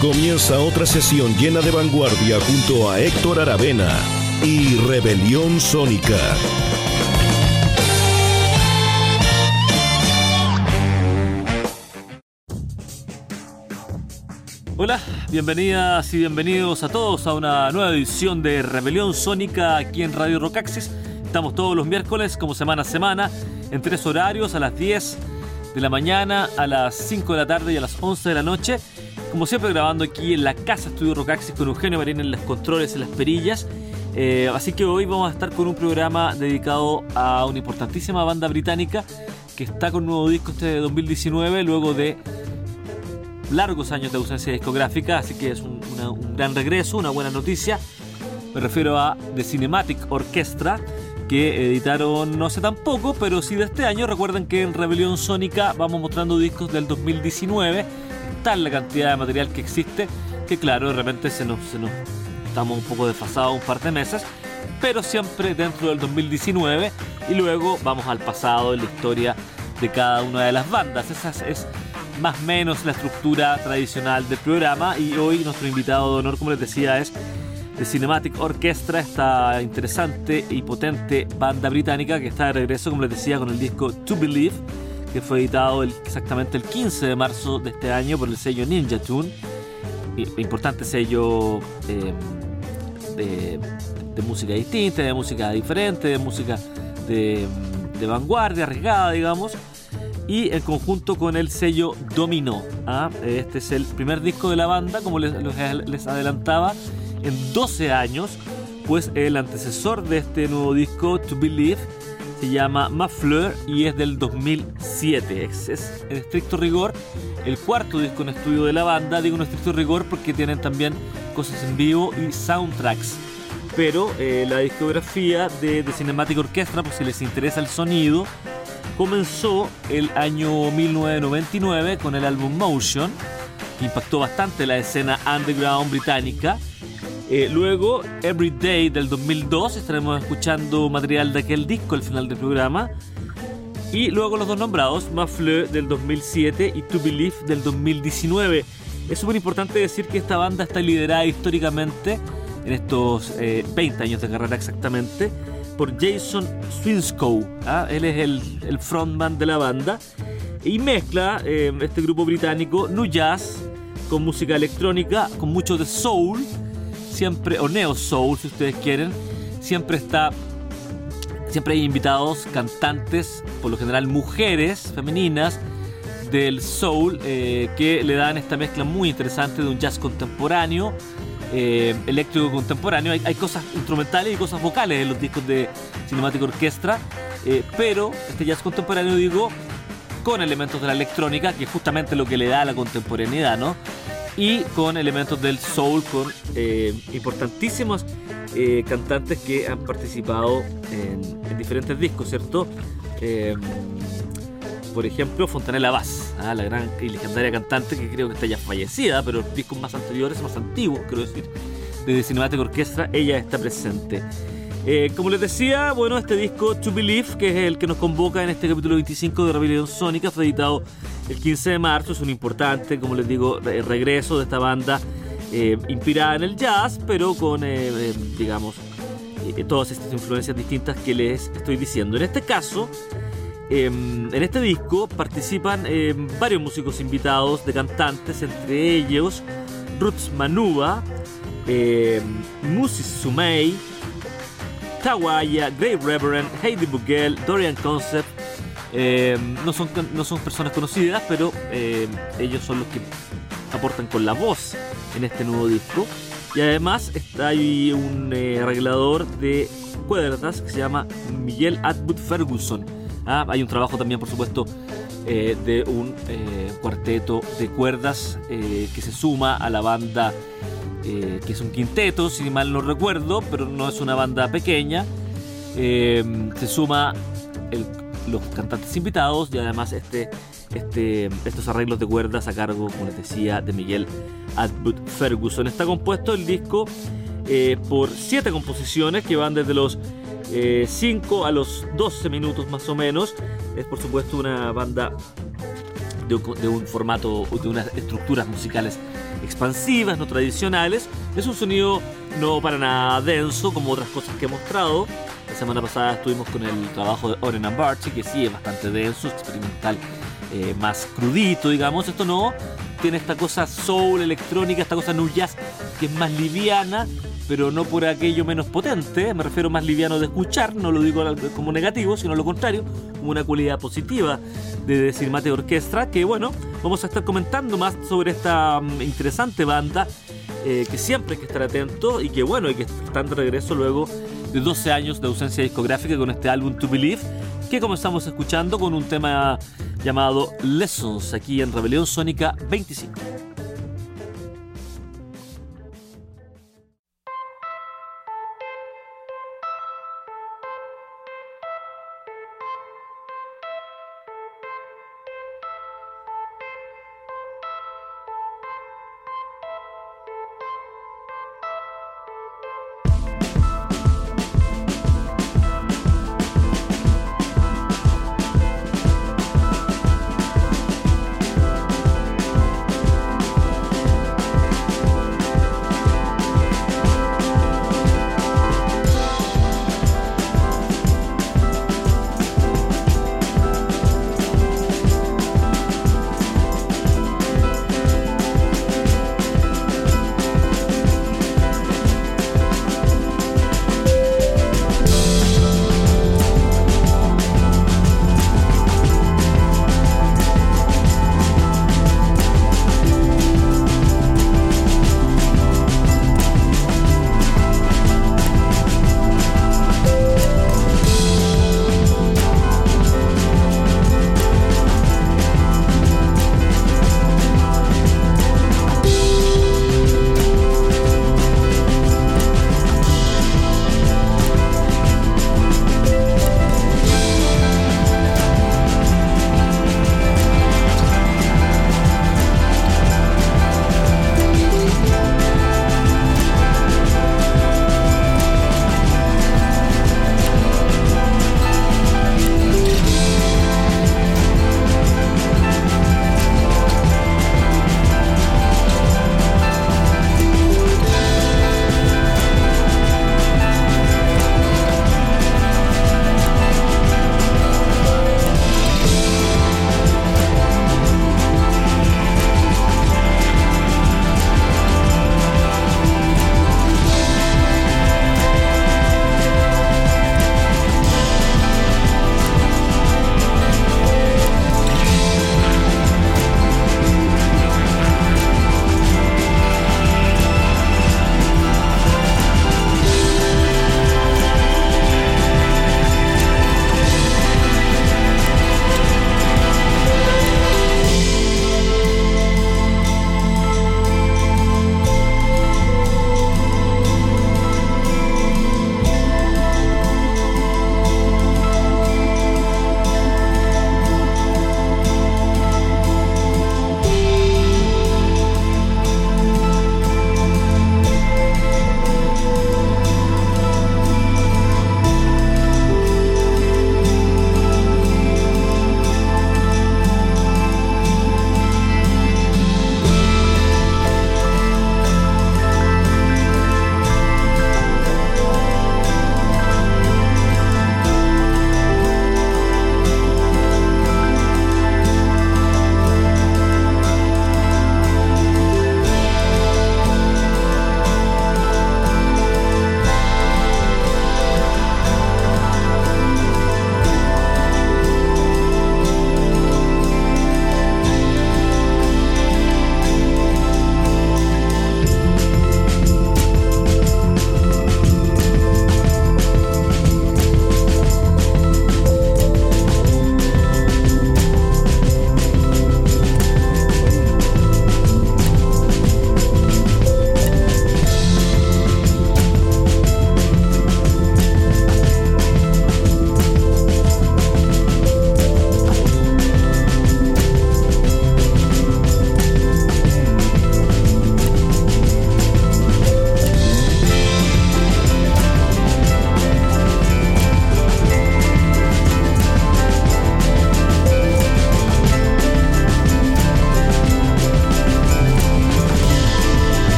Comienza otra sesión llena de vanguardia junto a Héctor Aravena y Rebelión Sónica. Hola, bienvenidas y bienvenidos a todos a una nueva edición de Rebelión Sónica aquí en Radio Rocaxis. Estamos todos los miércoles, como semana a semana, en tres horarios, a las 10 de la mañana, a las 5 de la tarde y a las 11 de la noche. Como siempre, grabando aquí en la Casa Estudio Rocaxis con Eugenio Marín en los controles, en las perillas. Eh, así que hoy vamos a estar con un programa dedicado a una importantísima banda británica que está con un nuevo disco este de 2019, luego de largos años de ausencia discográfica, así que es un, una- un gran regreso, una buena noticia. Me refiero a The Cinematic Orchestra, que editaron no hace tampoco, pero sí de este año. Recuerden que en Rebelión Sónica vamos mostrando discos del 2019, la cantidad de material que existe, que claro, de repente se nos, se nos estamos un poco desfasados un par de meses, pero siempre dentro del 2019 y luego vamos al pasado en la historia de cada una de las bandas. Esa es- más o menos la estructura tradicional del programa y hoy nuestro invitado de honor, como les decía, es The Cinematic Orchestra, esta interesante y potente banda británica que está de regreso, como les decía, con el disco To Believe, que fue editado exactamente el 15 de marzo de este año por el sello Ninja Tune, importante sello eh, de, música distinta, de música diferente, de música de, vanguardia, arriesgada, digamos y en conjunto con el sello Domino. ¿ah? Este es el primer disco de la banda, como les adelantaba, en 12 años, pues el antecesor de este nuevo disco, To Believe, se llama Ma Fleur y es del 2007. Es, es, en estricto rigor el cuarto disco en estudio de la banda, digo en estricto rigor porque tienen también cosas en vivo y soundtracks. Pero eh, la discografía de, de Cinematic Orchestra, pues si les interesa el sonido, comenzó el año 1999 con el álbum Motion, que impactó bastante la escena underground británica. Eh, luego, Every Day del 2002, estaremos escuchando material de aquel disco al final del programa. Y luego los dos nombrados, Mafleur del 2007 y To Believe del 2019. Es súper importante decir que esta banda está liderada históricamente, en estos eh, 20 años de carrera exactamente, por Jason Swinscoe. ¿ah? Él es el, el frontman de la banda. Y mezcla eh, este grupo británico nu jazz con música electrónica, con mucho de soul, siempre, o neo soul si ustedes quieren. Siempre está Siempre hay invitados, cantantes, por lo general mujeres, femeninas, del soul, eh, que le dan esta mezcla muy interesante de un jazz contemporáneo, eh, eléctrico contemporáneo. Hay, cosas instrumentales y cosas vocales en los discos de Cinematic Orchestra, eh, pero este jazz contemporáneo, digo, con elementos de la electrónica, que es justamente lo que le da a la contemporaneidad, ¿no? Y con elementos del soul, con eh, eh, cantantes que han participado en, en diferentes discos, ¿cierto? Eh, por ejemplo, Fontanella Bass, ¿ah? la gran y legendaria cantante que creo que está ya fallecida, pero los discos más anteriores, más antiguos, quiero decir, de Cinematic Orchestra, ella está presente. Eh, como les decía, bueno, este disco To Believe, que es el que nos convoca en este capítulo 25 de Rebelión Sónica, fue editado el 15 de marzo, es un importante, como les digo, re- regreso de esta banda eh, inspirada en el jazz, pero con, eh, eh, digamos, todas estas influencias distintas que les estoy diciendo. En este caso, eh, en este disco participan eh, varios músicos invitados de cantantes, entre ellos Roots Manuba, eh, Musi Sumei, Tawaya, Grave Reverend, Heidi Bugel, Dorian Concept. Eh, no, son, no son personas conocidas, pero eh, ellos son los que aportan con la voz en este nuevo disco. Y además está ahí un eh, arreglador de cuerdas que se llama Miguel Atwood Ferguson. Ah, hay un trabajo también, por supuesto, eh, de un cuarteto de cuerdas que se suma a la banda, que es un quinteto, si mal no recuerdo, pero no es una banda pequeña. se suma los cantantes invitados y además este, este, estos arreglos de cuerdas a cargo, como les decía, de Miguel Atwood Ferguson. Está compuesto el disco por siete composiciones que van desde los 5 a los 12 minutos más o menos es por supuesto una banda de un, formato, de unas estructuras musicales expansivas, no tradicionales. Es un sonido no para nada denso como otras cosas que he mostrado. Semana pasada estuvimos con el trabajo de Oren and Barchi, que sí es bastante denso, experimental, eh, más crudito, digamos. Esto no, tiene esta cosa soul, electrónica, esta cosa new jazz, que es más liviana, pero no por aquello menos potente, me refiero más liviano de escuchar, no lo digo como negativo, sino lo contrario, como una cualidad positiva de decir Mate Orquestra, que bueno, vamos a estar comentando más sobre esta mm, interesante banda, eh, que siempre hay que estar atento y que bueno, y que están de regreso luego de 12 años de ausencia discográfica con este álbum To Believe, que comenzamos escuchando con un tema llamado Lessons aquí en Rebelión Sónica 25.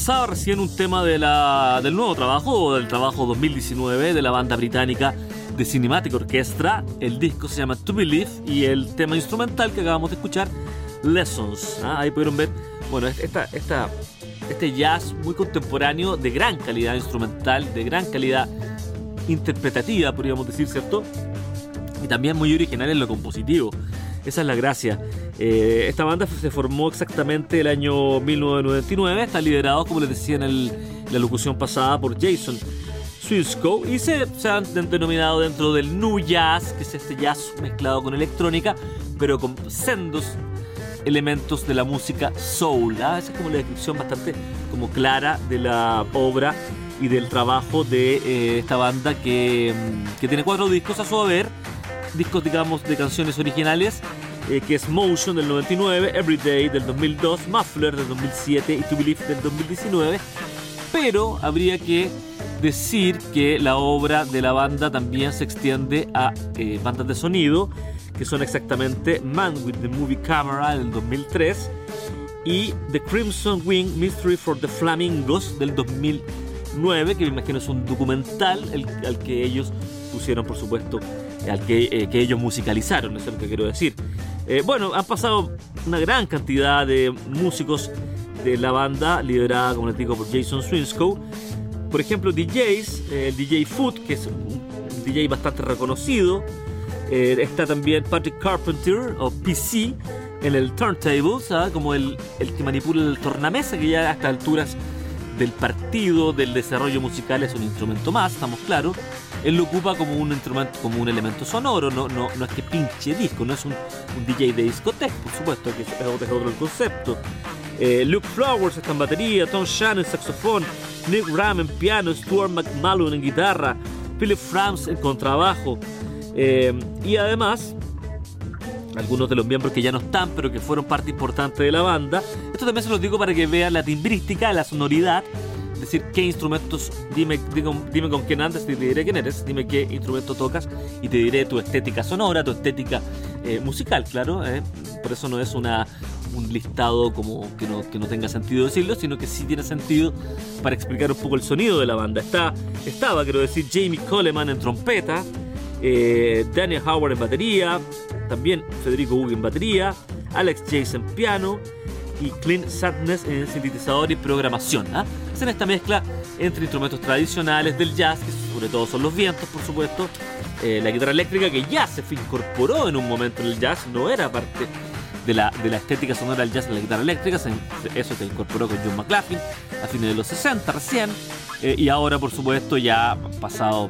Pasaba recién un tema de la, del nuevo trabajo, del trabajo 2019 de la banda británica de Cinematic Orchestra. El disco se llama To Believe y el tema instrumental que acabamos de escuchar, Lessons. ¿ah? Ahí pudieron ver, bueno, esta, esta, este jazz muy contemporáneo de gran calidad instrumental, de gran calidad interpretativa, podríamos decir, ¿cierto? Y también muy original en lo compositivo. Esa es la gracia. Eh, esta banda se formó exactamente el año 1999. Está liderado, como les decía en, la locución pasada, por Jason Swinscoe. Y se, han denominado dentro del New Jazz, que es este jazz mezclado con electrónica, pero con sendos elementos de la música soul. ¿ah? Esa es como la descripción bastante como clara de la obra y del trabajo de eh, esta banda que, mm, que, tiene cuatro discos a su haber, discos digamos de canciones originales, eh, que es Motion del 99, Everyday del 2002, Muffler del 2007 y To Believe del 2019, pero habría que decir que la obra de la banda también se extiende a eh, bandas de sonido, que son exactamente Man with the Movie Camera del 2003 y The Crimson Wing Mystery for the Flamingos del 2009, que me imagino es un documental al que ellos pusieron, por supuesto, al que, eh, que ellos musicalizaron, eso es lo que quiero decir. Eh, bueno, han pasado una gran cantidad de músicos de la banda, liderada, como les digo, por Jason Swinscoe. Por ejemplo, DJs, el DJ Foot, que es un DJ bastante reconocido, eh, está también Patrick Carpenter o PC en el turntable, como el, el, que manipula el tornamesa, que ya a estas alturas del partido, del desarrollo musical es un instrumento más, estamos claros. Él lo ocupa como un instrumento, como un elemento sonoro, no, no, no es que pinche disco, no es un, DJ de discoteca, por supuesto, que es, otro el concepto. Eh, Luke Flowers está en batería, Tom Shannon en saxofón, Nick Ram en piano, Stuart McMullen en guitarra, Philip Frams en contrabajo. Eh, y además, algunos de los miembros que ya no están, pero que fueron parte importante de la banda. Esto también se los digo para que vean la timbrística, la sonoridad. Decir, qué instrumentos, dime, dime, con quién andas y te diré quién eres, dime qué instrumento tocas y te diré tu estética sonora, tu estética eh, musical, claro. Eh. Por eso no es una, un listado como que no, que no tenga sentido decirlo, sino que sí tiene sentido para explicar un poco el sonido de la banda. Está, estaba, quiero decir, Jamie Coleman en trompeta, eh, Daniel Howard en batería, también Federico Hugo en batería, Alex Jason en piano y Clint Sadness en sintetizador y programación. ¿ah? Hacen esta mezcla entre instrumentos tradicionales del jazz, que sobre todo son los vientos, por supuesto, eh, la guitarra eléctrica que ya se incorporó en un momento en el jazz, no era parte de la, de la estética sonora del jazz en la guitarra eléctrica, eso se incorporó con John McLaughlin a fines de los 60 recién, eh, y ahora por supuesto ya pasado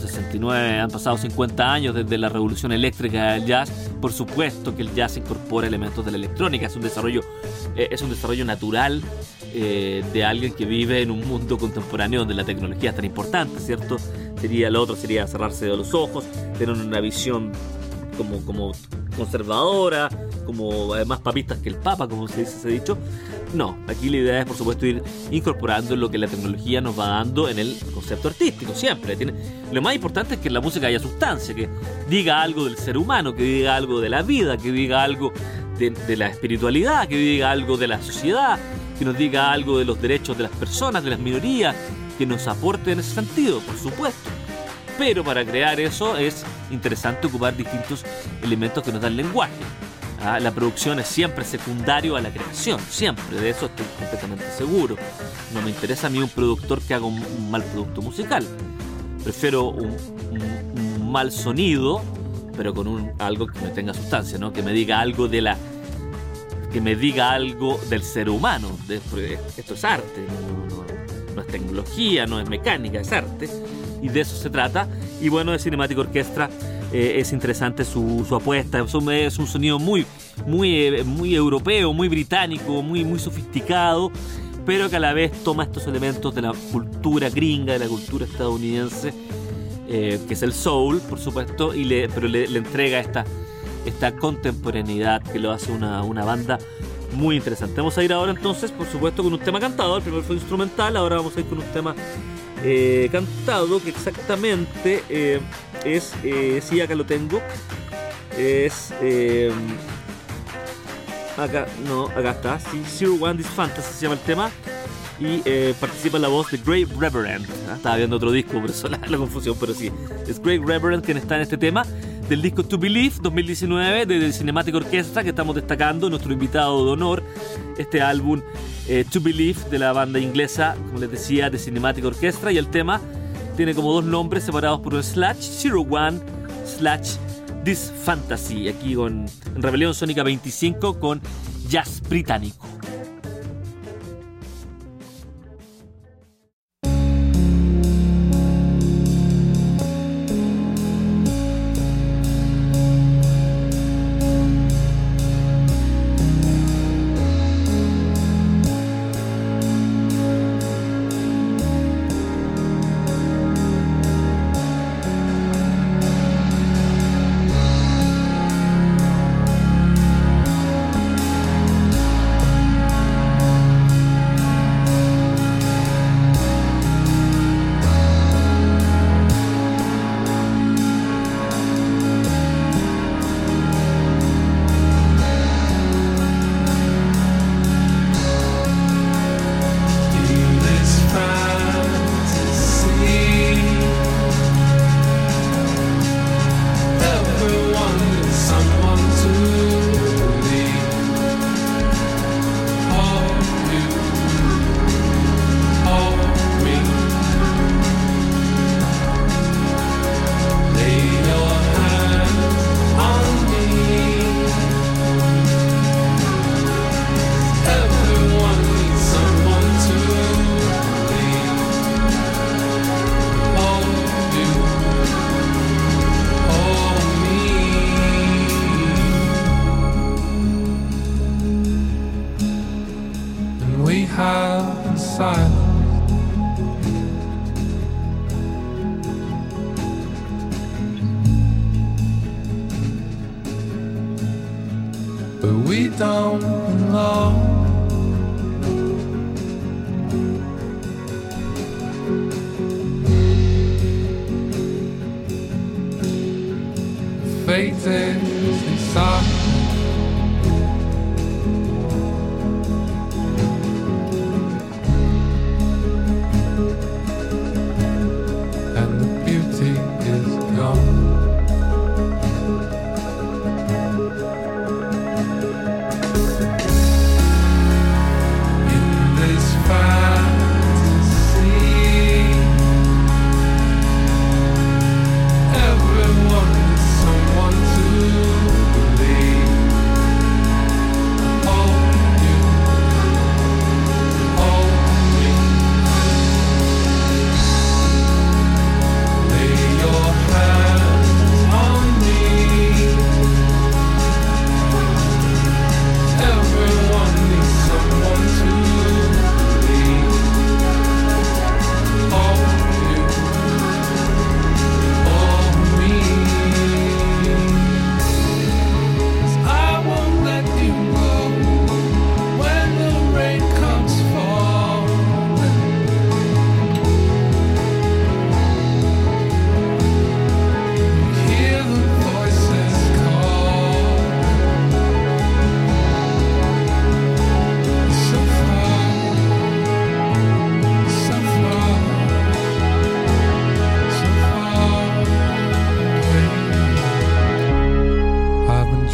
69, han pasado 50 años desde la revolución eléctrica del jazz. Por supuesto que el jazz incorpora elementos de la electrónica, es un desarrollo, eh, es un desarrollo natural eh, de alguien que vive en un mundo contemporáneo donde la tecnología es tan importante, ¿cierto? Sería lo otro, sería cerrarse de los ojos, tener una visión como, como conservadora, como además papistas que el Papa, como se dice, se ha dicho. No, aquí la idea es por supuesto ir incorporando lo que la tecnología nos va dando en el concepto artístico, siempre. Tiene, lo más importante es que en la música haya sustancia, que diga algo del ser humano, que diga algo de la vida, que diga algo de, de la espiritualidad, que diga algo de la sociedad, que nos diga algo de los derechos de las personas, de las minorías, que nos aporte en ese sentido, por supuesto. Pero para crear eso es interesante ocupar distintos elementos que nos dan lenguaje. Ah, la producción es siempre secundario a la creación, siempre, de eso estoy completamente seguro. No me interesa a mí un productor que haga un, mal producto musical. Prefiero un, mal sonido, pero con un, algo que me tenga sustancia, ¿no? que me diga algo de la que me diga algo del ser humano. esto es arte, no, es tecnología, no es mecánica, es arte. Y de eso se trata. Y bueno, de Cinemática Orquestra eh, es interesante su, apuesta. Es un, sonido muy, muy, eh, muy europeo, muy británico, muy, muy sofisticado, pero que a la vez toma estos elementos de la cultura gringa, de la cultura estadounidense, eh, que es el soul, por supuesto, y le, pero le, entrega esta, esta contemporaneidad que lo hace una, una banda muy interesante. Vamos a ir ahora entonces, por supuesto, con un tema cantado. El primero fue instrumental, ahora vamos a ir con un tema cantado que exactamente es, eh, sí, acá lo tengo, es eh, acá, no, acá está, sí, Zero One This Fantasy se llama el tema. Y eh, participa la voz de Greg Reverend. ¿ah? Estaba viendo otro disco, por eso la, la, confusión, pero sí. Es Greg Reverend quien está en este tema. Del disco To Believe 2019 de The Cinematic Orchestra que estamos destacando, nuestro invitado de honor. Este álbum eh, To Believe de la banda inglesa, como les decía, de Cinematic Orchestra. Y el tema tiene como dos nombres separados por un slash, Zero One slash This Fantasy. Aquí con en Rebelión Sónica 25 con jazz británico.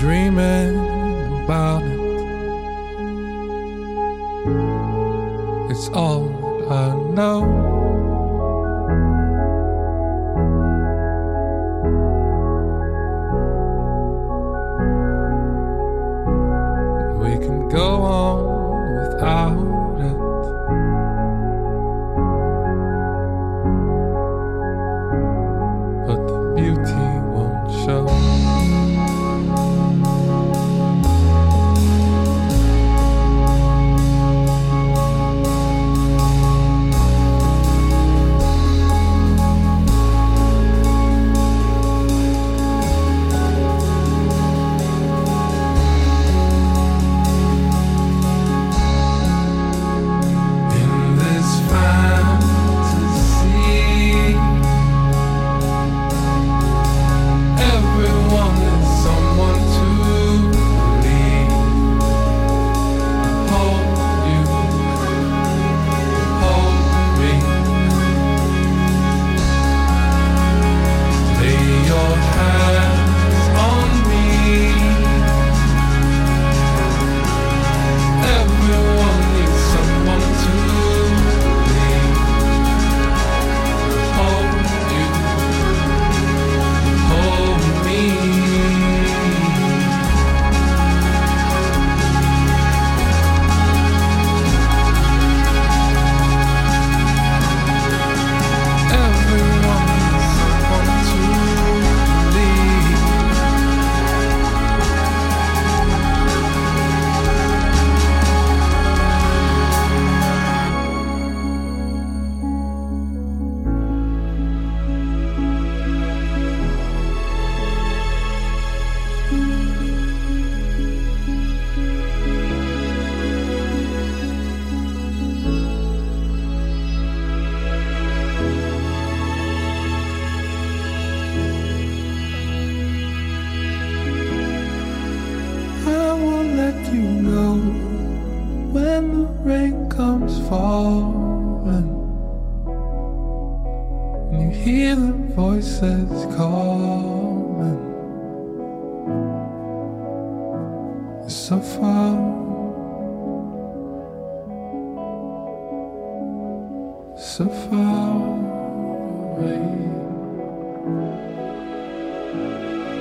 dreaming about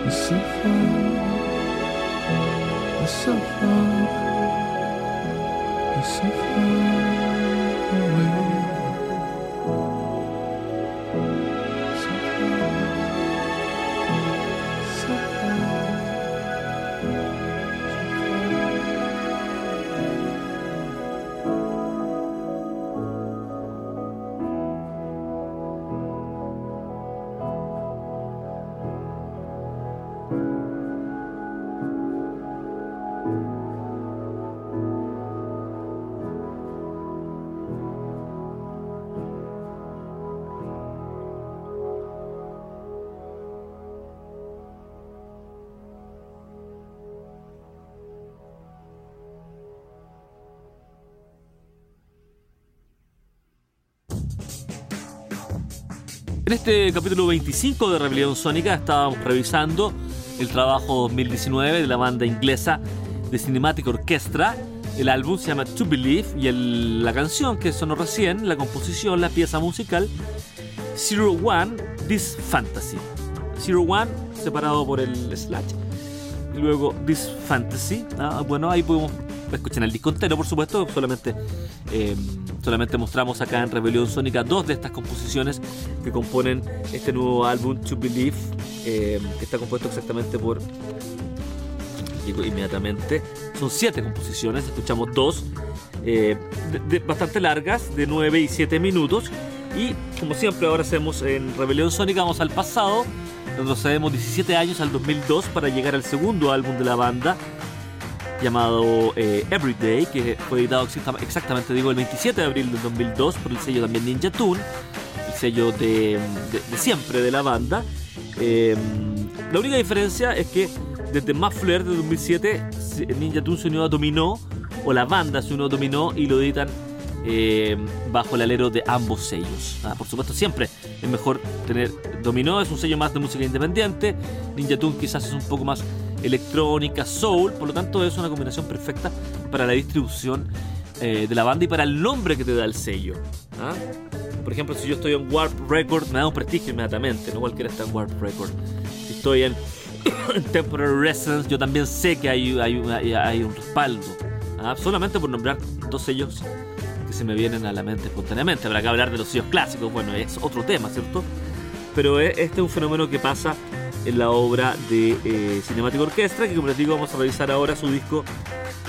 The suffering, the suffering, the suffering. En este capítulo 25 de Rebelión Sónica estábamos revisando el trabajo 2019 de la banda inglesa de Cinematic Orchestra. El álbum se llama To Believe y la canción que sonó recién, la composición, la pieza musical, Zero One, This Fantasy. Zero One separado por el slash y luego This Fantasy. Ah, bueno, ahí podemos escuchar el disco entero, por supuesto. Solamente, eh, solamente mostramos acá en Rebelión Sónica dos de estas composiciones que componen este nuevo álbum To Believe, eh, que está compuesto exactamente por. Digo inmediatamente. Son siete composiciones, escuchamos dos, eh, bastante largas, de 9 y 7 minutos. Y como siempre, ahora hacemos en Rebelión Sónica, vamos al pasado, retrocedemos 17 años al 2002 para llegar al segundo álbum de la banda, llamado eh, Everyday, que fue editado exacta- exactamente, digo, el 27 de abril del 2002 por el sello también Ninja Tune, el sello de, siempre de la banda. Eh, la única diferencia es que desde Muffler de 2007, se- Ninja Tune se unió a Dominó, o la banda se unió a Dominó y lo editan eh, bajo el alero de ambos sellos. Ah, por supuesto, siempre es mejor tener Dominó, es un sello más de música independiente, Ninja Tune quizás es un poco más electrónica, soul, por lo tanto es una combinación perfecta para la distribución eh, de la banda y para el nombre que te da el sello. ¿ah? Por ejemplo, si yo estoy en Warp Record, me da un prestigio inmediatamente, no cualquiera está en Warp Record. Si estoy en, en Temporary Residence, yo también sé que hay, hay, hay- un respaldo. ¿ah? Solamente por nombrar dos sellos que se me vienen a la mente espontáneamente. Habrá que hablar de los sellos clásicos, bueno, es otro tema, ¿cierto? Pero este es un fenómeno que pasa en la obra de eh, Cinematic Orchestra, que como les digo vamos a revisar ahora su disco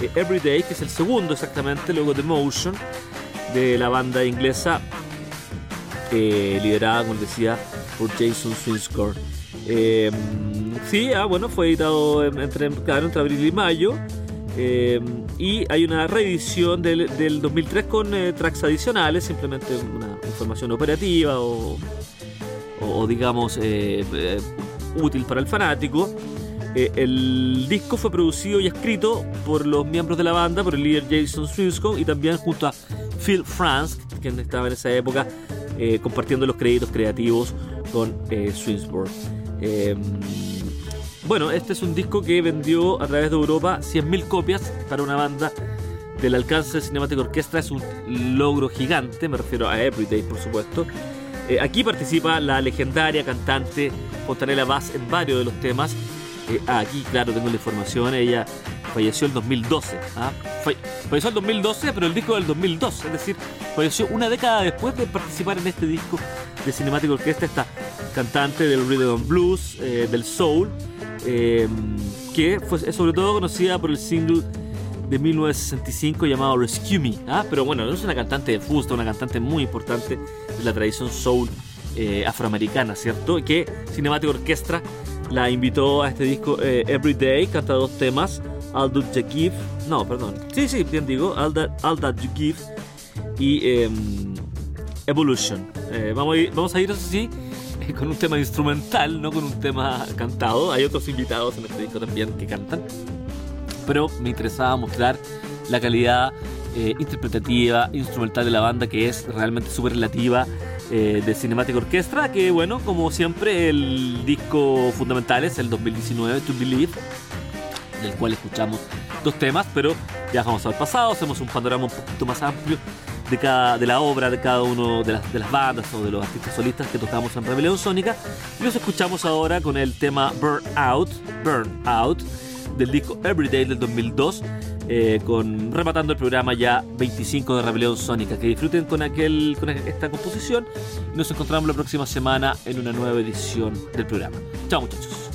eh, Everyday, que es el segundo exactamente, luego de Motion, de la banda inglesa eh, liderada, como les decía, por Jason Swinscore. Eh, sí, ah, bueno, fue editado en- entre, claro, entre abril y mayo. eh, y hay una reedición del, del 2003 con eh, tracks adicionales, simplemente una información operativa o, o, digamos útil para el fanático. Eh, el disco fue producido y escrito por los miembros de la banda, por el líder Jason Swinscoe y también junto a Phil France, quien estaba en esa época eh, compartiendo los créditos creativos con eh. Eh, bueno, este es un disco que vendió a través de Europa 100.000 copias para una banda del alcance de Cinematic Orchestra. Es un logro gigante, me refiero a Everyday, por supuesto. Eh, aquí participa la legendaria cantante Fontanella Bass en varios de los temas. Eh, ah, aquí, claro, tengo la información. Ella falleció en 2012. ¿ah? Falle- falleció en 2012, pero el disco del 2002. Es decir, falleció una década después de participar en este disco de Cinematic Orchestra. Esta cantante del rhythm and blues, eh, del soul, que fue es sobre todo conocida por el single de 1965 llamado Rescue Me. ¿ah? Pero bueno, no es una cantante de fusta, una cantante muy importante de la tradición soul eh, afroamericana, ¿cierto? Que Cinematic Orchestra la invitó a este disco eh, Everyday, canta dos temas, All That You Give, no, perdón, sí, sí, bien digo, All That, All That You Give y em, Evolution. Eh, vamos, a ir, vamos a ir, eso sí, con un tema instrumental, no con un tema cantado. Hay otros invitados en este disco también que cantan pero me interesaba mostrar la calidad eh, interpretativa, instrumental de la banda, que es realmente súper relativa eh, de Cinematic Orchestra, que bueno, como siempre, el disco fundamental es el 2019, To Believe, del cual escuchamos dos temas, pero viajamos al pasado, hacemos un panorama un poquito más amplio de, cada, de la obra de cada uno de las, de las bandas o de los artistas solistas que tocamos en Rebelión Sónica. Y los escuchamos ahora con el tema Burn Out, Burn Out, del disco Everyday del 2002. eh, con rematando el programa ya 25 de Rebelión Sónica. Que disfruten con, aquel, con esta composición nos encontramos la próxima semana en una nueva edición del programa. Chao muchachos.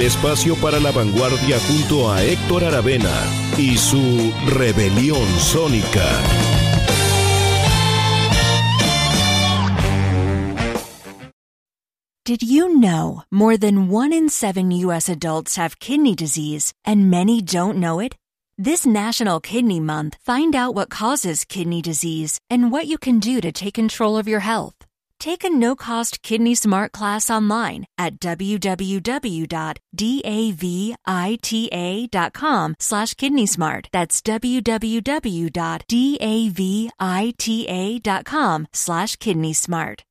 El espacio para la vanguardia junto a Héctor Aravena y su rebelión sónica. Did you know more than one in seven U.S. adults have kidney disease and many don't know it? This National Kidney Month, find out what causes kidney disease and what you can do to take control of your health. Take a no-cost Kidney Smart class online at www.davita.com slash kidney smart. That's www.davita.com slash kidney smart.